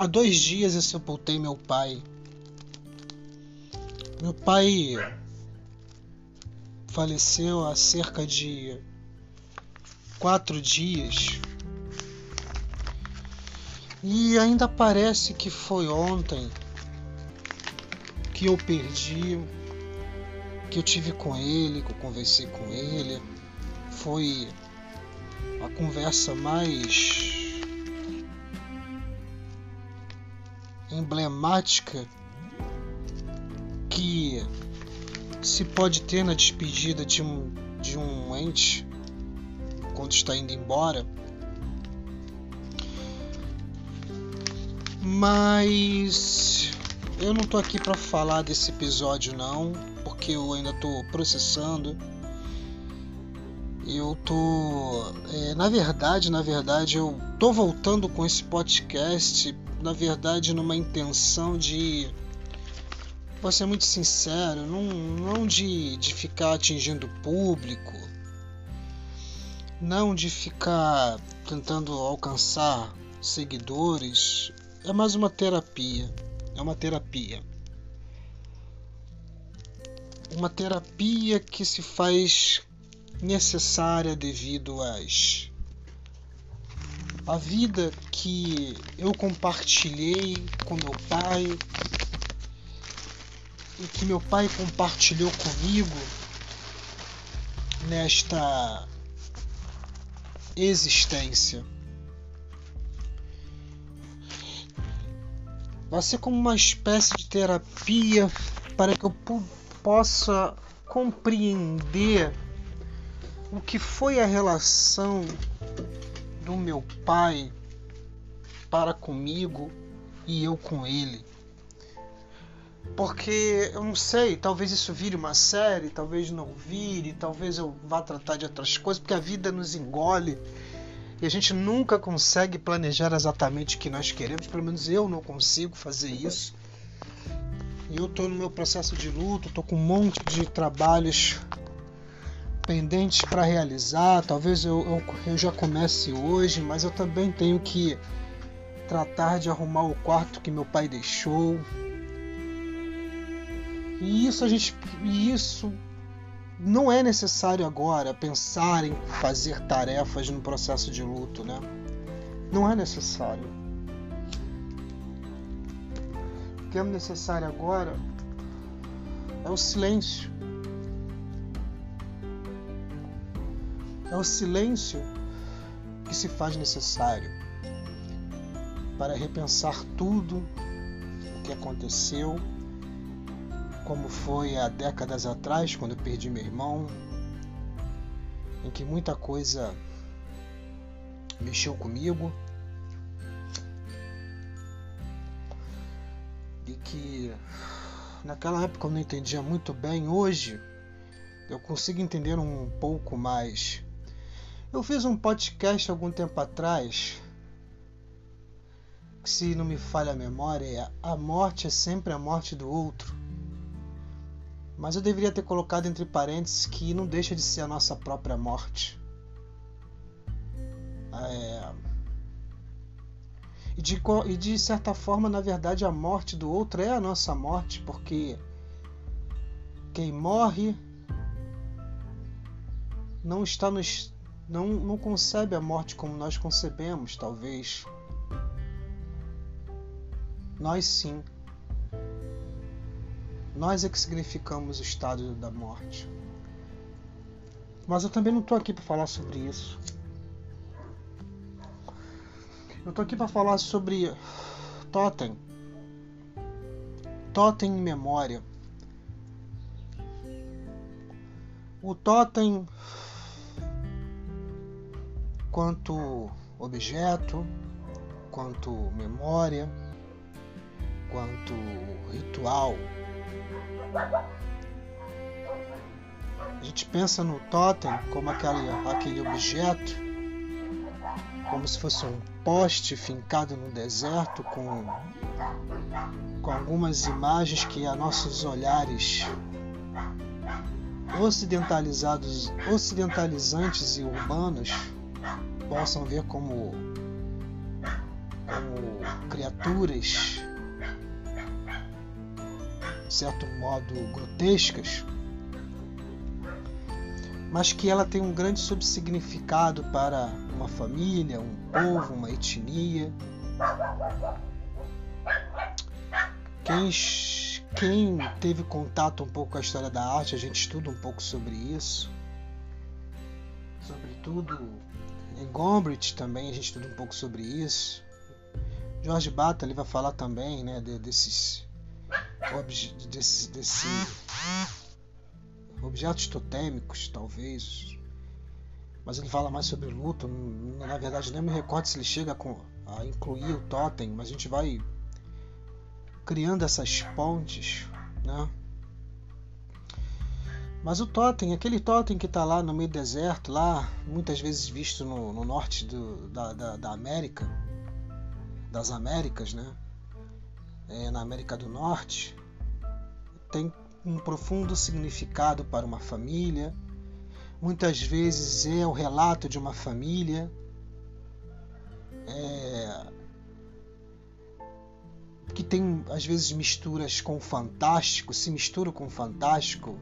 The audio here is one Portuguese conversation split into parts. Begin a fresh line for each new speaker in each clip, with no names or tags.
Há dois dias eu sepultei meu pai. Meu pai faleceu há cerca de quatro dias. E ainda parece que foi ontem que eu perdi, que eu tive com ele, que eu conversei com ele. Foi a conversa mais emblemática que se pode ter na despedida de um, de um ente quando está indo embora. Mas eu não tô aqui para falar desse episódio não, porque eu ainda tô processando. Eu tô, é, na verdade, na verdade, eu tô voltando com esse podcast, na verdade, numa intenção de vou ser muito sincero, não, não de, de ficar atingindo o público, não de ficar tentando alcançar seguidores, é mais uma terapia. É uma terapia. Uma terapia que se faz necessária devido às a vida que eu compartilhei com meu pai e que meu pai compartilhou comigo nesta existência. Vai ser como uma espécie de terapia para que eu possa compreender o que foi a relação do meu pai para comigo e eu com ele. Porque eu não sei, talvez isso vire uma série, talvez não vire, talvez eu vá tratar de outras coisas, porque a vida nos engole e a gente nunca consegue planejar exatamente o que nós queremos, pelo menos eu não consigo fazer isso. E eu estou no meu processo de luto, estou com um monte de trabalhos pendentes para realizar. Talvez eu, eu, eu já comece hoje, mas eu também tenho que tratar de arrumar o quarto que meu pai deixou. E isso a gente, isso não é necessário agora pensar em fazer tarefas no processo de luto, né? Não é necessário. O que é necessário agora é o silêncio. É o silêncio que se faz necessário para repensar tudo o que aconteceu, como foi há décadas atrás, quando eu perdi meu irmão, em que muita coisa mexeu comigo e que naquela época eu não entendia muito bem, hoje eu consigo entender um pouco mais eu fiz um podcast algum tempo atrás, que se não me falha a memória, é a morte é sempre a morte do outro. Mas eu deveria ter colocado entre parênteses que não deixa de ser a nossa própria morte. É... E, de, e de certa forma, na verdade, a morte do outro é a nossa morte, porque quem morre não está nos não, não concebe a morte como nós concebemos, talvez. Nós sim. Nós é que significamos o estado da morte. Mas eu também não estou aqui para falar sobre isso. Eu estou aqui para falar sobre Totem. Totem em memória. O Totem quanto objeto, quanto memória, quanto ritual. A gente pensa no totem como aquele, aquele objeto, como se fosse um poste fincado no deserto com, com algumas imagens que a nossos olhares ocidentalizados, ocidentalizantes e urbanos possam ver como como criaturas, de certo modo, grotescas, mas que ela tem um grande subsignificado para uma família, um povo, uma etnia. Quem, quem teve contato um pouco com a história da arte, a gente estuda um pouco sobre isso. Sobretudo em Gombrich também a gente estuda um pouco sobre isso. Jorge Bata ele vai falar também né, desses, desses, desse, objetos totêmicos, talvez. Mas ele fala mais sobre luto. Na verdade, nem me recordo se ele chega a incluir o totem, mas a gente vai criando essas pontes, né? Mas o totem, aquele totem que está lá no meio do deserto, lá muitas vezes visto no, no norte do, da, da, da, América, das Américas, né? É, na América do Norte, tem um profundo significado para uma família. Muitas vezes é o relato de uma família. É, que tem às vezes misturas com o fantástico, se mistura com o fantástico,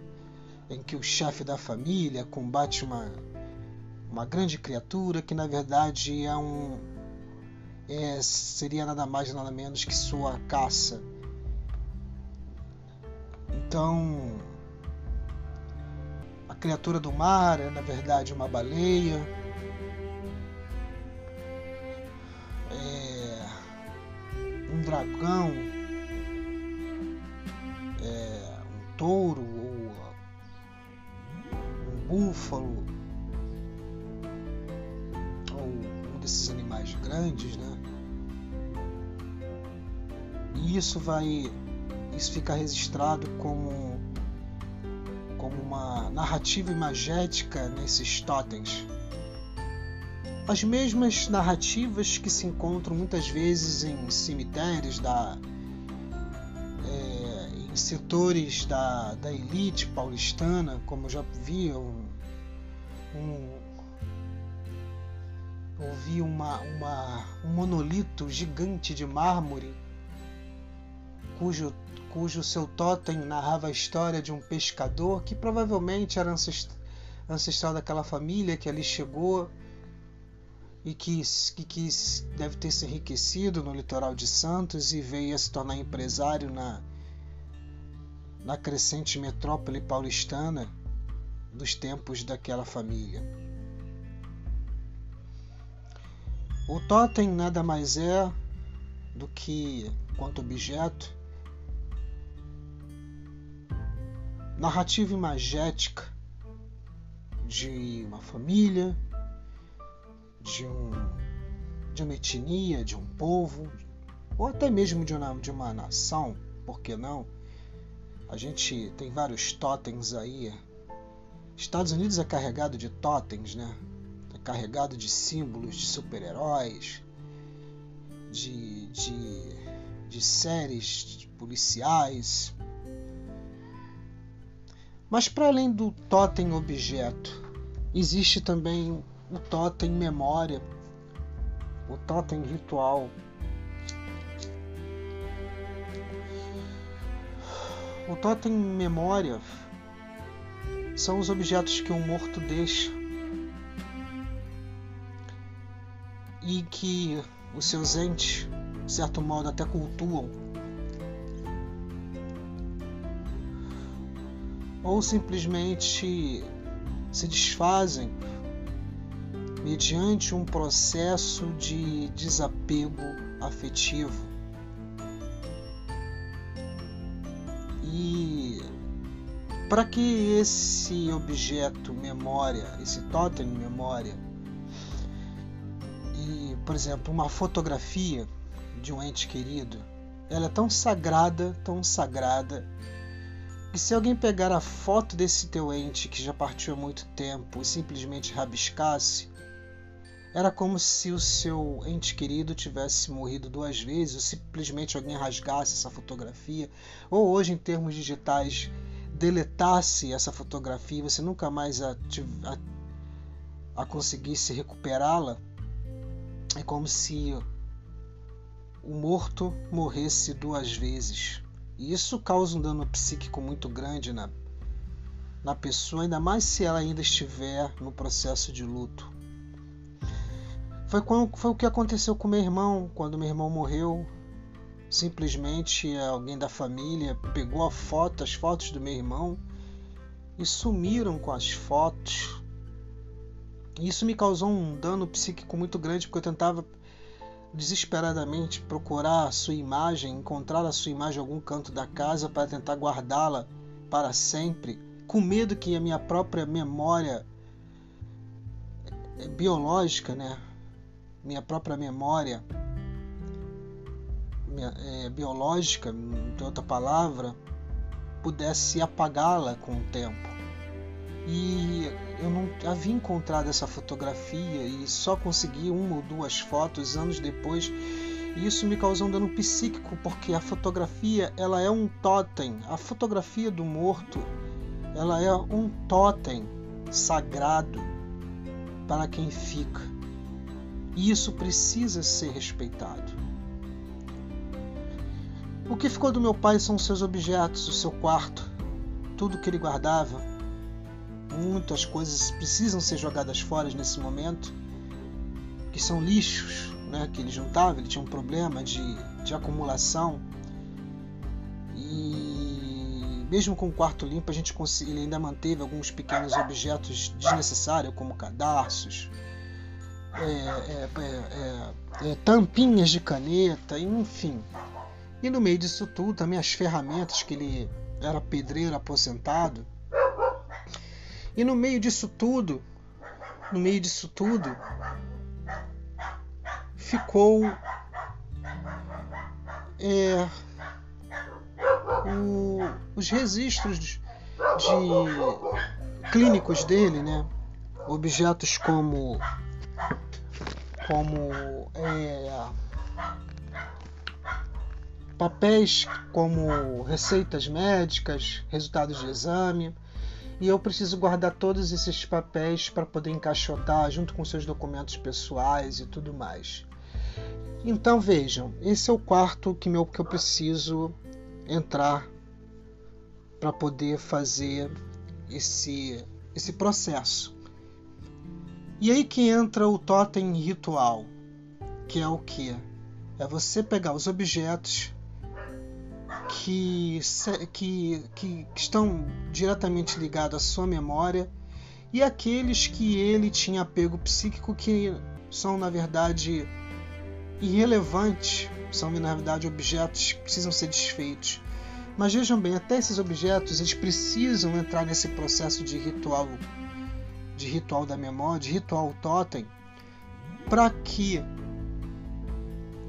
em que o chefe da família combate uma, uma grande criatura que na verdade é um é, seria nada mais nada menos que sua caça. Então, a criatura do mar é na verdade uma baleia. É um dragão, é um touro. ou búfalo ou um desses animais grandes, né? E isso vai isso fica registrado como, como uma narrativa imagética nesses totens. As mesmas narrativas que se encontram muitas vezes em cemitérios da, é, setores da, da elite paulistana, como eu já vi um, um ouvi uma, uma, um monolito gigante de mármore cujo cujo seu totem narrava a história de um pescador que provavelmente era ancestral daquela família que ali chegou e que, que, que deve ter se enriquecido no litoral de Santos e veio a se tornar empresário na, na crescente metrópole paulistana dos tempos daquela família. O totem nada mais é do que, quanto objeto, narrativa imagética de uma família, de, um, de uma etnia, de um povo, ou até mesmo de uma, de uma nação, por que não? A gente tem vários totens aí. Estados Unidos é carregado de totens, né? É carregado de símbolos de super-heróis, de, de, de séries policiais, mas para além do totem objeto, existe também o totem memória, o totem ritual. O totem memória são os objetos que um morto deixa e que os seus entes, de certo modo, até cultuam ou simplesmente se desfazem mediante um processo de desapego afetivo. E para que esse objeto memória, esse totem memória, e por exemplo, uma fotografia de um ente querido, ela é tão sagrada, tão sagrada e se alguém pegar a foto desse teu ente que já partiu há muito tempo e simplesmente rabiscasse, era como se o seu ente querido tivesse morrido duas vezes, ou simplesmente alguém rasgasse essa fotografia, ou hoje, em termos digitais, deletasse essa fotografia e você nunca mais a, a, a conseguisse recuperá-la. É como se o morto morresse duas vezes. E isso causa um dano psíquico muito grande na, na pessoa, ainda mais se ela ainda estiver no processo de luto. Foi, foi o que aconteceu com meu irmão, quando meu irmão morreu. Simplesmente alguém da família pegou a foto, as fotos do meu irmão e sumiram com as fotos. Isso me causou um dano psíquico muito grande porque eu tentava desesperadamente procurar a sua imagem, encontrar a sua imagem em algum canto da casa para tentar guardá-la para sempre, com medo que a minha própria memória biológica, né? Minha própria memória é, biológica, tem outra palavra, pudesse apagá-la com o tempo. E eu não havia encontrado essa fotografia e só consegui uma ou duas fotos anos depois. E isso me causou um dano psíquico porque a fotografia ela é um totem. A fotografia do morto ela é um totem sagrado para quem fica. E isso precisa ser respeitado. O que ficou do meu pai são seus objetos, o seu quarto, tudo que ele guardava, muitas coisas precisam ser jogadas fora nesse momento, que são lixos né, que ele juntava, ele tinha um problema de, de acumulação. E mesmo com o quarto limpo, a gente ele ainda manteve alguns pequenos objetos desnecessários, como cadarços, é, é, é, é tampinhas de caneta, enfim. E no meio disso tudo, também as ferramentas que ele era pedreiro aposentado e no meio disso tudo, no meio disso tudo, ficou é, o, os registros de, de clínicos dele, né? Objetos como como é, papéis como receitas médicas, resultados de exame e eu preciso guardar todos esses papéis para poder encaixotar junto com seus documentos pessoais e tudo mais. Então vejam, esse é o quarto que, meu, que eu preciso entrar para poder fazer esse, esse processo. E aí que entra o totem ritual, que é o que? É você pegar os objetos que, que, que estão diretamente ligados à sua memória e aqueles que ele tinha apego psíquico que são na verdade irrelevantes, são na verdade objetos que precisam ser desfeitos. Mas vejam bem, até esses objetos eles precisam entrar nesse processo de ritual, de ritual da memória, de ritual totem, para que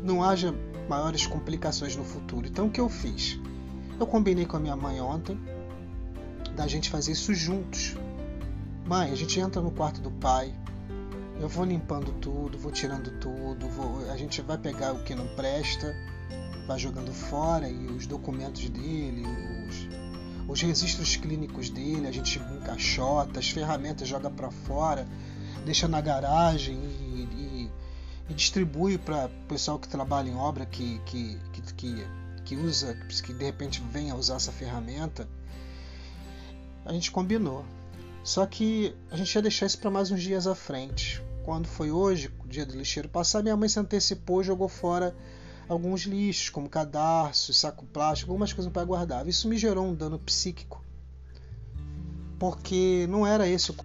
não haja maiores complicações no futuro. Então o que eu fiz? Eu combinei com a minha mãe ontem da gente fazer isso juntos. Mãe, a gente entra no quarto do pai, eu vou limpando tudo, vou tirando tudo, vou, a gente vai pegar o que não presta, vai jogando fora e os documentos dele, os, os registros clínicos dele, a gente encaixota, as ferramentas joga para fora, deixa na garagem e, e e distribui para o pessoal que trabalha em obra, que, que, que, que, usa, que de repente venha usar essa ferramenta. A gente combinou. Só que a gente ia deixar isso para mais uns dias à frente. Quando foi hoje, o dia do lixeiro passar, minha mãe se antecipou e jogou fora alguns lixos, como cadarço, saco plástico, algumas coisas para guardar. Isso me gerou um dano psíquico. Porque não era esse o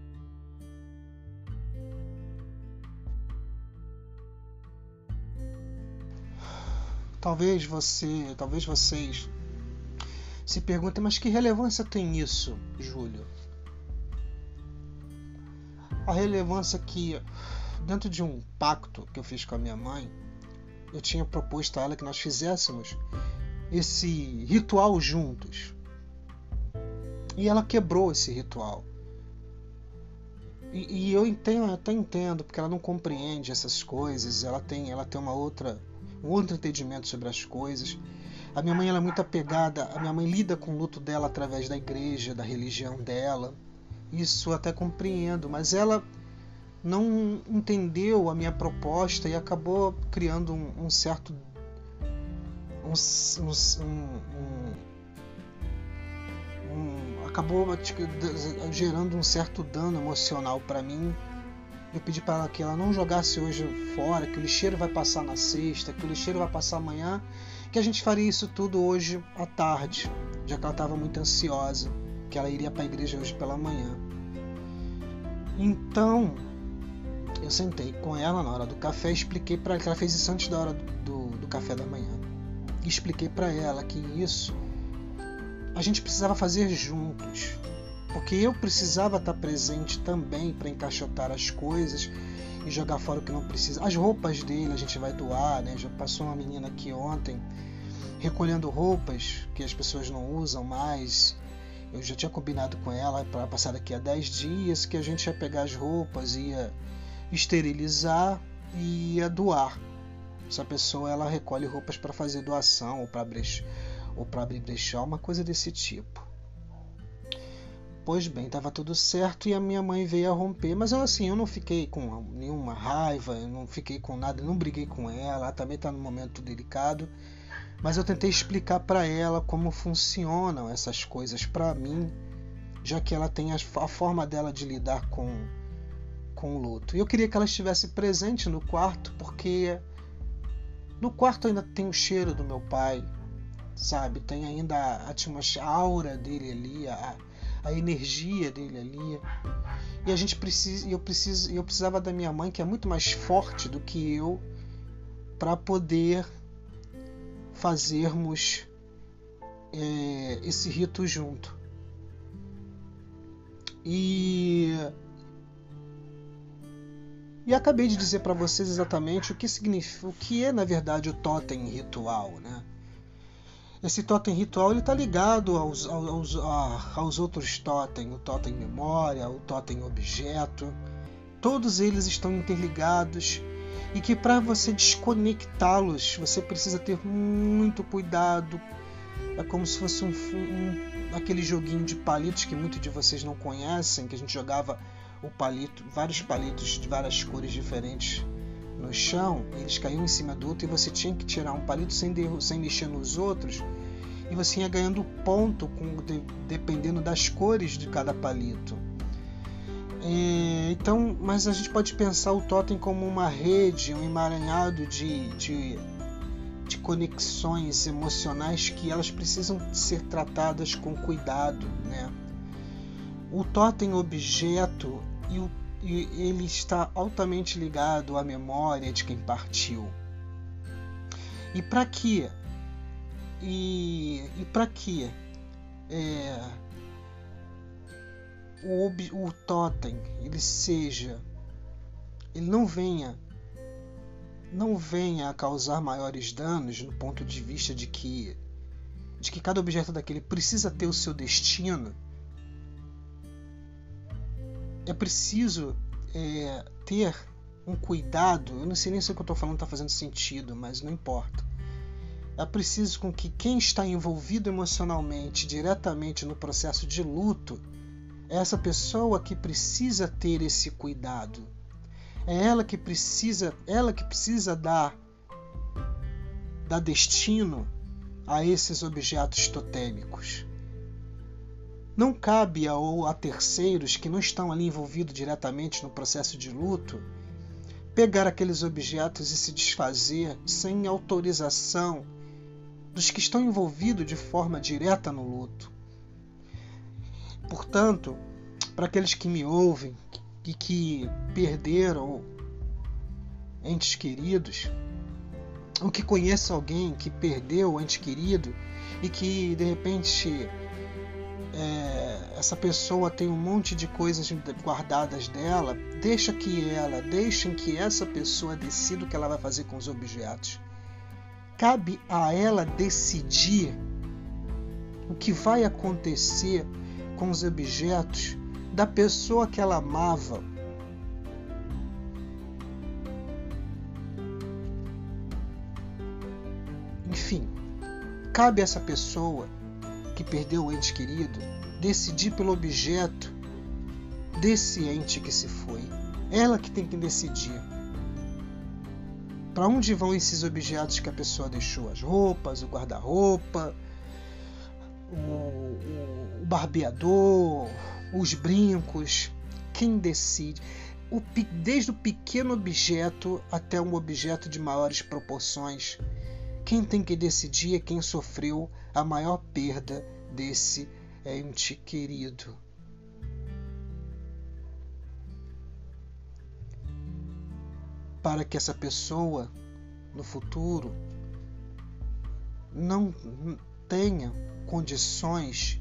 Talvez você, talvez vocês se perguntem, mas que relevância tem isso, Júlio? A relevância que dentro de um pacto que eu fiz com a minha mãe, eu tinha proposto a ela que nós fizéssemos esse ritual juntos. E ela quebrou esse ritual. E, e eu entendo, até entendo, porque ela não compreende essas coisas, ela tem, ela tem uma outra um outro entendimento sobre as coisas. A minha mãe ela é muito apegada, a minha mãe lida com o luto dela através da igreja, da religião dela. Isso até compreendo, mas ela não entendeu a minha proposta e acabou criando um, um certo um, um, acabou gerando um certo dano emocional para mim. Eu pedi para ela que ela não jogasse hoje fora, que o lixeiro vai passar na sexta, que o lixeiro vai passar amanhã, que a gente faria isso tudo hoje à tarde, já que ela estava muito ansiosa, que ela iria para a igreja hoje pela manhã. Então, eu sentei com ela na hora do café e expliquei para ela que ela fez isso antes da hora do, do café da manhã. E expliquei para ela que isso a gente precisava fazer juntos, porque eu precisava estar presente também para encaixotar as coisas e jogar fora o que não precisa. As roupas dele a gente vai doar, né? Já passou uma menina aqui ontem recolhendo roupas que as pessoas não usam mais eu já tinha combinado com ela para passar daqui a 10 dias que a gente ia pegar as roupas, ia esterilizar e ia doar. Essa pessoa ela recolhe roupas para fazer doação ou para ou para abrir brechó, uma coisa desse tipo. Pois bem, estava tudo certo e a minha mãe veio a romper, mas eu, assim, eu não fiquei com nenhuma raiva, eu não fiquei com nada, não briguei com ela, ela também está num momento delicado mas eu tentei explicar para ela como funcionam essas coisas para mim, já que ela tem a, a forma dela de lidar com, com o luto. E eu queria que ela estivesse presente no quarto, porque no quarto ainda tem o cheiro do meu pai, sabe? Tem ainda a a aura dele ali, a, a energia dele ali. E a gente precisa, eu preciso, eu precisava da minha mãe, que é muito mais forte do que eu, para poder fazermos é, esse rito junto. E e acabei de dizer para vocês exatamente o que significa, o que é na verdade o totem ritual, né? Esse totem ritual ele está ligado aos, aos, aos outros totem, o totem memória, o totem objeto. Todos eles estão interligados e que para você desconectá-los você precisa ter muito cuidado. É como se fosse um, um, aquele joguinho de palitos que muitos de vocês não conhecem, que a gente jogava o palito, vários palitos de várias cores diferentes no chão, eles caíam em cima do outro e você tinha que tirar um palito sem, sem mexer nos outros e você ia ganhando ponto com, de, dependendo das cores de cada palito. É, então, mas a gente pode pensar o totem como uma rede, um emaranhado de, de, de conexões emocionais que elas precisam ser tratadas com cuidado, né? O totem objeto e, o, e ele está altamente ligado à memória de quem partiu. E para quê? E, e para quê? É, o, o totem ele seja ele não venha não venha a causar maiores danos no ponto de vista de que de que cada objeto daquele precisa ter o seu destino é preciso é, ter um cuidado eu não sei nem se o que eu estou falando está fazendo sentido mas não importa é preciso com que quem está envolvido emocionalmente diretamente no processo de luto é essa pessoa que precisa ter esse cuidado. É ela que precisa, ela que precisa dar dar destino a esses objetos totêmicos. Não cabe a, a terceiros que não estão ali envolvidos diretamente no processo de luto pegar aqueles objetos e se desfazer sem autorização dos que estão envolvidos de forma direta no luto. Portanto, para aqueles que me ouvem e que perderam entes queridos, ou que conheçam alguém que perdeu o ente querido e que de repente é, essa pessoa tem um monte de coisas guardadas dela, deixa que ela, deixem que essa pessoa decida o que ela vai fazer com os objetos. Cabe a ela decidir o que vai acontecer com os objetos da pessoa que ela amava. Enfim, cabe a essa pessoa que perdeu o ente querido decidir pelo objeto desse ente que se foi. Ela que tem que decidir. Para onde vão esses objetos que a pessoa deixou? As roupas, o guarda-roupa, o, o, barbeador, os brincos. Quem decide? O, desde o pequeno objeto até um objeto de maiores proporções. Quem tem que decidir é quem sofreu a maior perda desse ente querido. Para que essa pessoa no futuro não tenha condições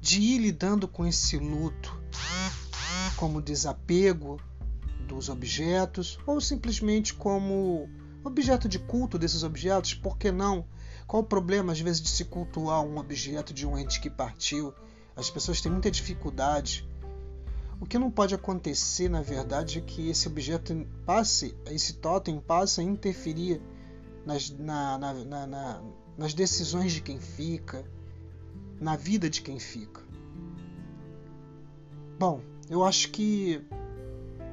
de ir lidando com esse luto, como desapego dos objetos ou simplesmente como objeto de culto desses objetos, por que não? Qual o problema às vezes de se cultuar um objeto de um ente que partiu? As pessoas têm muita dificuldade o que não pode acontecer, na verdade, é que esse objeto passe, esse totem passe a interferir nas, na, na, na, nas decisões de quem fica, na vida de quem fica. Bom, eu acho que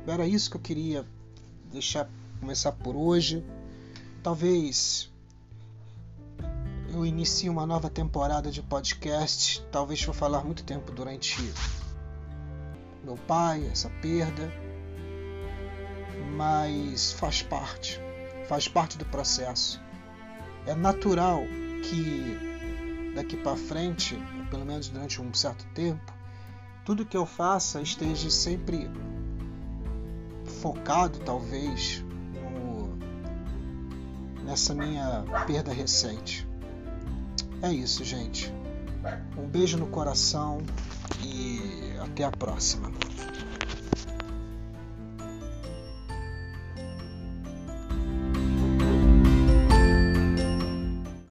era isso que eu queria deixar começar por hoje. Talvez eu inicie uma nova temporada de podcast. Talvez vou falar muito tempo durante meu pai, essa perda, mas faz parte, faz parte do processo. É natural que daqui para frente, pelo menos durante um certo tempo, tudo que eu faça esteja sempre focado, talvez, no, nessa minha perda recente. É isso, gente. Um beijo no coração e até a próxima.